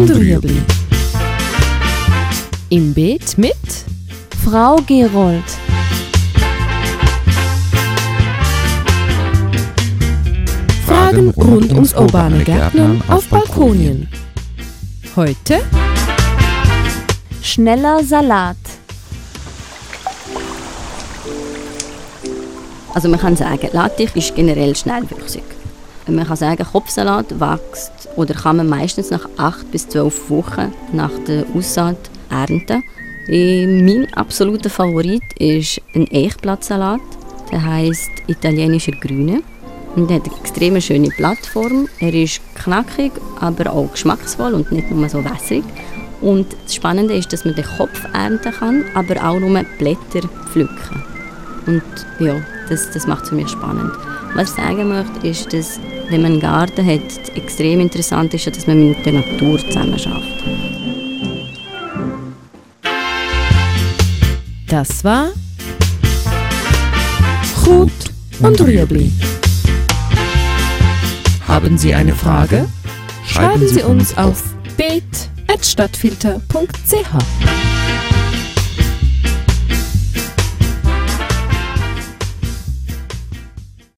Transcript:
und Rüebli. Im Beet mit Frau Gerold. Fragen rund ums urbane Gärtnern auf Balkonien. Heute Schneller Salat. Also man kann sagen, Lattich ist generell schnellwüchsig. Man kann sagen, Kopfsalat wächst oder kann man meistens nach 8 bis 12 Wochen nach der Aussaat ernten. Mein absoluter Favorit ist ein Eichblattsalat. Der heißt italienischer Grüne. Und hat eine extrem schöne Blattform. Er ist knackig, aber auch geschmacksvoll und nicht nur so wässrig. Und das Spannende ist, dass man den Kopf ernten kann, aber auch nur Blätter pflücken. Und ja, das, das macht es für mich spannend. Was ich sagen möchte, ist, dass wenn man einen Garten hat, extrem interessant ist, dass man mit der Natur zusammen schafft. Das war Chut und Rüebli. Haben Sie eine Frage? Schreiben Sie uns auf beet.stadtfilter.ch.